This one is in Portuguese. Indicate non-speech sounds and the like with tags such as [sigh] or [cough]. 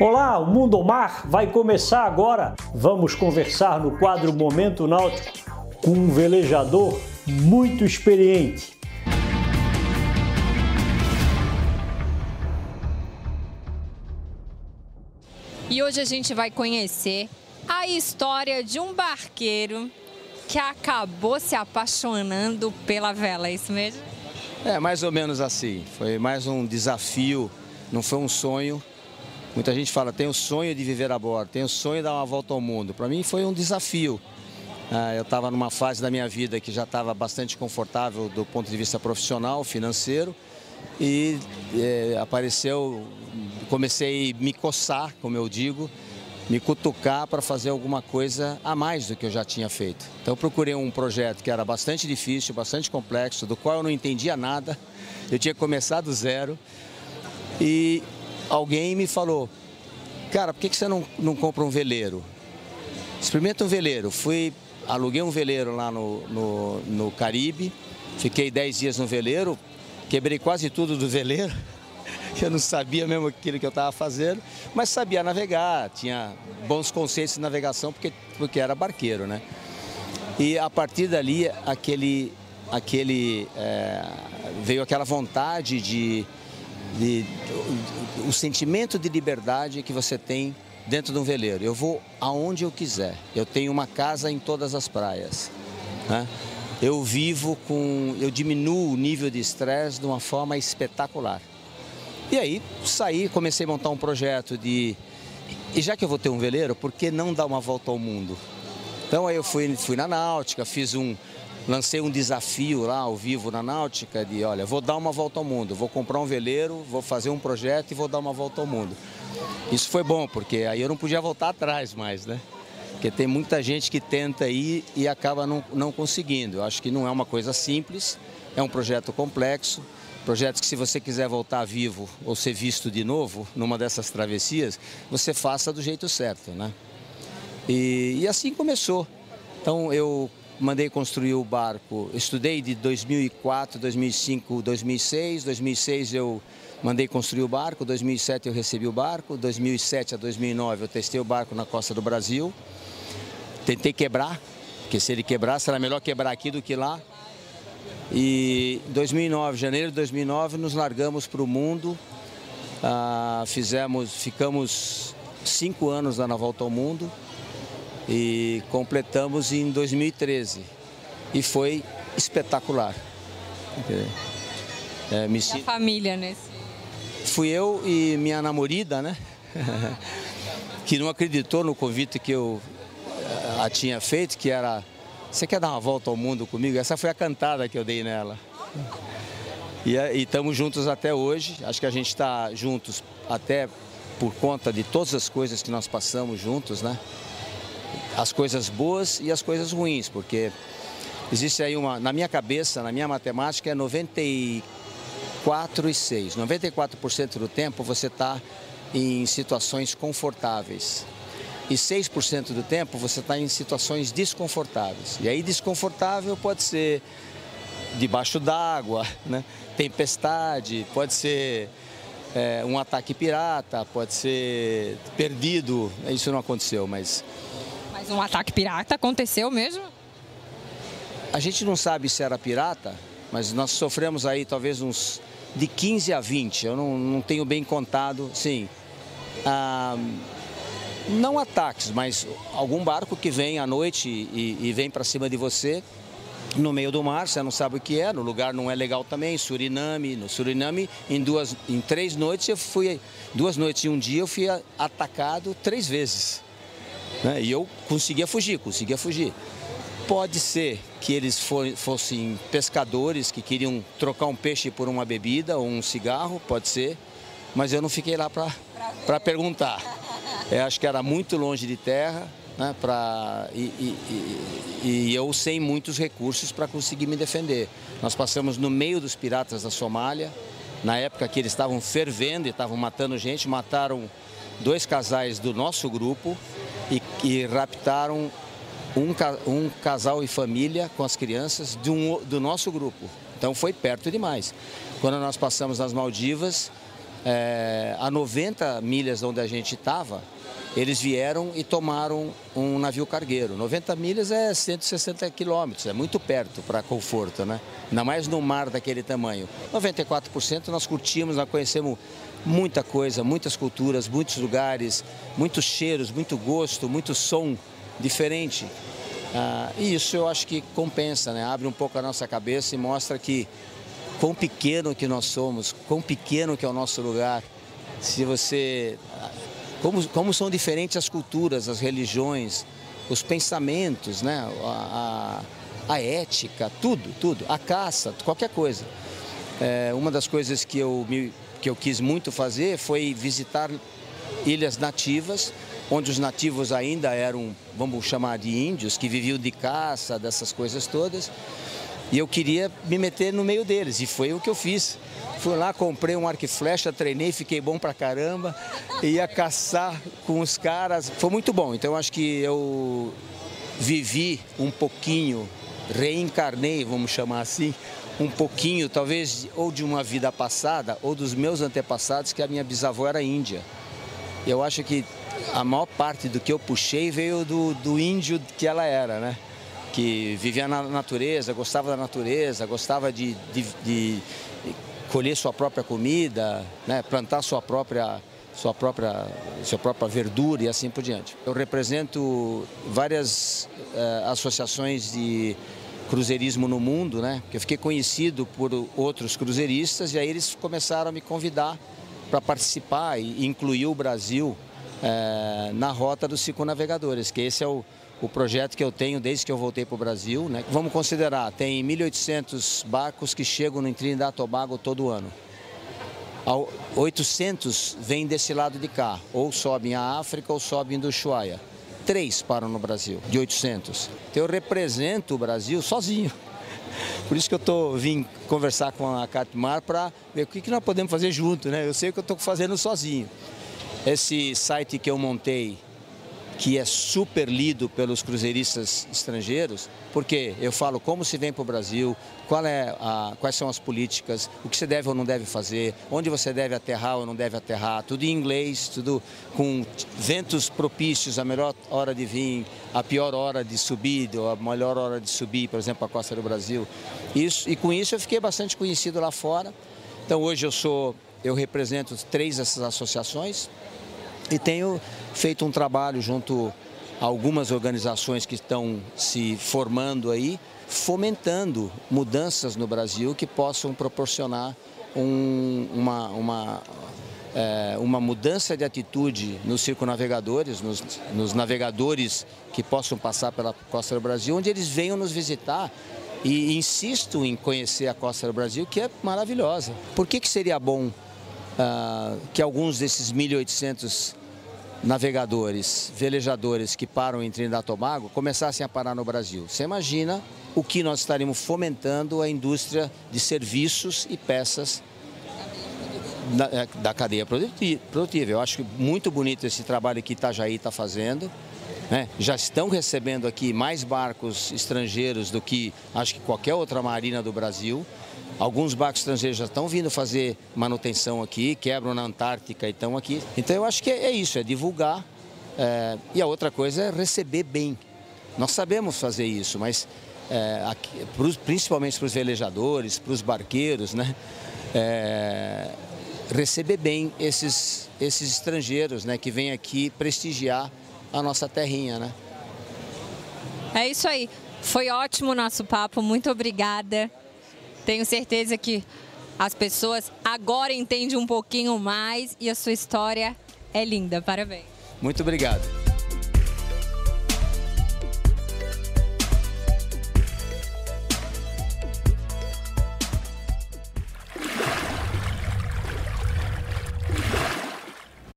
Olá, o Mundo ao Mar vai começar agora. Vamos conversar no quadro Momento Náutico com um velejador muito experiente. E hoje a gente vai conhecer a história de um barqueiro que acabou se apaixonando pela vela, é isso mesmo? É, mais ou menos assim. Foi mais um desafio, não foi um sonho. Muita gente fala, tem o sonho de viver a bordo, tem o sonho de dar uma volta ao mundo. Para mim foi um desafio. Ah, eu estava numa fase da minha vida que já estava bastante confortável do ponto de vista profissional, financeiro, e é, apareceu, comecei a me coçar, como eu digo, me cutucar para fazer alguma coisa a mais do que eu já tinha feito. Então procurei um projeto que era bastante difícil, bastante complexo, do qual eu não entendia nada. Eu tinha começado do zero e alguém me falou, cara, por que você não, não compra um veleiro? Experimenta um veleiro. Fui, aluguei um veleiro lá no, no, no Caribe, fiquei 10 dias no veleiro, quebrei quase tudo do veleiro [laughs] eu não sabia mesmo aquilo que eu estava fazendo, mas sabia navegar, tinha bons conceitos de navegação porque, porque era barqueiro, né? E a partir dali, aquele, aquele, é, veio aquela vontade de, de, o sentimento de liberdade que você tem dentro de um veleiro. Eu vou aonde eu quiser. Eu tenho uma casa em todas as praias. Né? Eu vivo com, eu diminuo o nível de estresse de uma forma espetacular. E aí saí, comecei a montar um projeto de. E já que eu vou ter um veleiro, por que não dar uma volta ao mundo? Então aí eu fui, fui na náutica, fiz um. Lancei um desafio lá ao vivo na náutica de, olha, vou dar uma volta ao mundo, vou comprar um veleiro, vou fazer um projeto e vou dar uma volta ao mundo. Isso foi bom, porque aí eu não podia voltar atrás mais, né? Porque tem muita gente que tenta ir e acaba não, não conseguindo. Eu acho que não é uma coisa simples, é um projeto complexo. Projetos que se você quiser voltar vivo ou ser visto de novo numa dessas travessias, você faça do jeito certo, né? E, e assim começou. Então eu mandei construir o barco, estudei de 2004, 2005, 2006. 2006 eu mandei construir o barco, 2007 eu recebi o barco, 2007 a 2009 eu testei o barco na costa do Brasil. Tentei quebrar, porque se ele quebrasse era melhor quebrar aqui do que lá. E em 2009, janeiro de 2009, nos largamos para o mundo. Ah, fizemos, ficamos cinco anos na volta ao mundo e completamos em 2013. E foi espetacular. É, me... A família nesse. Fui eu e minha namorada, né? [laughs] que não acreditou no convite que eu a tinha feito, que era você quer dar uma volta ao mundo comigo? Essa foi a cantada que eu dei nela. E estamos juntos até hoje. Acho que a gente está juntos até por conta de todas as coisas que nós passamos juntos, né? As coisas boas e as coisas ruins, porque existe aí uma, na minha cabeça, na minha matemática, é 94 e 6. 94% do tempo você está em situações confortáveis e 6% do tempo você está em situações desconfortáveis. E aí desconfortável pode ser debaixo d'água, né? tempestade, pode ser é, um ataque pirata, pode ser perdido. Isso não aconteceu, mas... Um ataque pirata aconteceu mesmo? A gente não sabe se era pirata, mas nós sofremos aí talvez uns de 15 a 20, eu não, não tenho bem contado, sim. Ah, não ataques, mas algum barco que vem à noite e, e vem para cima de você no meio do mar, você não sabe o que é, no lugar não é legal também, Suriname, no Suriname, em duas, em três noites eu fui, duas noites e um dia eu fui atacado três vezes. Né? E eu conseguia fugir, conseguia fugir. Pode ser que eles fossem pescadores que queriam trocar um peixe por uma bebida ou um cigarro, pode ser, mas eu não fiquei lá para perguntar. É, acho que era muito longe de terra, né, pra, e, e, e eu sem muitos recursos para conseguir me defender. Nós passamos no meio dos piratas da Somália, na época que eles estavam fervendo e estavam matando gente, mataram dois casais do nosso grupo e, e raptaram um, um, casal e família com as crianças um, do nosso grupo. Então foi perto demais. Quando nós passamos nas Maldivas, é, a 90 milhas onde a gente estava, eles vieram e tomaram um navio cargueiro. 90 milhas é 160 quilômetros, é muito perto para conforto, né? Ainda mais no mar daquele tamanho. 94% nós curtimos, nós conhecemos muita coisa, muitas culturas, muitos lugares, muitos cheiros, muito gosto, muito som diferente. Ah, e isso eu acho que compensa, né? abre um pouco a nossa cabeça e mostra que quão pequeno que nós somos, quão pequeno que é o nosso lugar. Se você. Como, como são diferentes as culturas, as religiões, os pensamentos, né? a, a, a ética, tudo, tudo, a caça, qualquer coisa. É, uma das coisas que eu, me, que eu quis muito fazer foi visitar ilhas nativas, onde os nativos ainda eram, vamos chamar de índios, que viviam de caça, dessas coisas todas. E eu queria me meter no meio deles, e foi o que eu fiz. Fui lá, comprei um arco e flecha, treinei, fiquei bom pra caramba, ia caçar com os caras. Foi muito bom, então acho que eu vivi um pouquinho, reencarnei, vamos chamar assim, um pouquinho, talvez, ou de uma vida passada, ou dos meus antepassados, que a minha bisavó era índia. Eu acho que a maior parte do que eu puxei veio do, do índio que ela era, né? Que vivia na natureza, gostava da natureza, gostava de, de, de colher sua própria comida, né? plantar sua própria, sua, própria, sua própria verdura e assim por diante. Eu represento várias uh, associações de cruzeirismo no mundo, né? Que eu fiquei conhecido por outros cruzeiristas e aí eles começaram a me convidar para participar e incluir o Brasil é, na rota dos circunnavegadores, que esse é o, o projeto que eu tenho desde que eu voltei para o Brasil. Né? Vamos considerar, tem 1.800 barcos que chegam no Trinidad e Tobago todo ano. 800 vêm desse lado de cá, ou sobem a África ou sobem do Ushuaia três param no Brasil, de 800. Então eu represento o Brasil sozinho. Por isso que eu tô, vim conversar com a Catmar para ver o que, que nós podemos fazer junto, né? Eu sei que eu estou fazendo sozinho. Esse site que eu montei que é super lido pelos cruzeiristas estrangeiros, porque eu falo como se vem para o Brasil, é a, quais são as políticas, o que você deve ou não deve fazer, onde você deve aterrar ou não deve aterrar, tudo em inglês, tudo com ventos propícios, a melhor hora de vir, a pior hora de subir, ou a melhor hora de subir, por exemplo, a costa do Brasil. Isso, e com isso eu fiquei bastante conhecido lá fora. Então hoje eu sou, eu represento três dessas associações, e tenho feito um trabalho junto a algumas organizações que estão se formando aí, fomentando mudanças no Brasil que possam proporcionar um, uma, uma, é, uma mudança de atitude nos circunavegadores, nos, nos navegadores que possam passar pela costa do Brasil, onde eles venham nos visitar e insisto em conhecer a costa do Brasil, que é maravilhosa. Por que, que seria bom uh, que alguns desses 1.800 navegadores, velejadores que param em Trinidad e Tobago começassem a parar no Brasil. Você imagina o que nós estaríamos fomentando a indústria de serviços e peças da, é, da cadeia produtiva. Eu acho muito bonito esse trabalho que Itajaí está fazendo. Né? Já estão recebendo aqui mais barcos estrangeiros do que acho que qualquer outra marina do Brasil. Alguns barcos estrangeiros já estão vindo fazer manutenção aqui, quebram na Antártica e estão aqui. Então eu acho que é isso, é divulgar. É, e a outra coisa é receber bem. Nós sabemos fazer isso, mas é, aqui, pros, principalmente para os velejadores, para os barqueiros, né? É, receber bem esses, esses estrangeiros né, que vêm aqui prestigiar a nossa terrinha. Né? É isso aí. Foi ótimo o nosso papo. Muito obrigada. Tenho certeza que as pessoas agora entendem um pouquinho mais e a sua história é linda. Parabéns. Muito obrigado.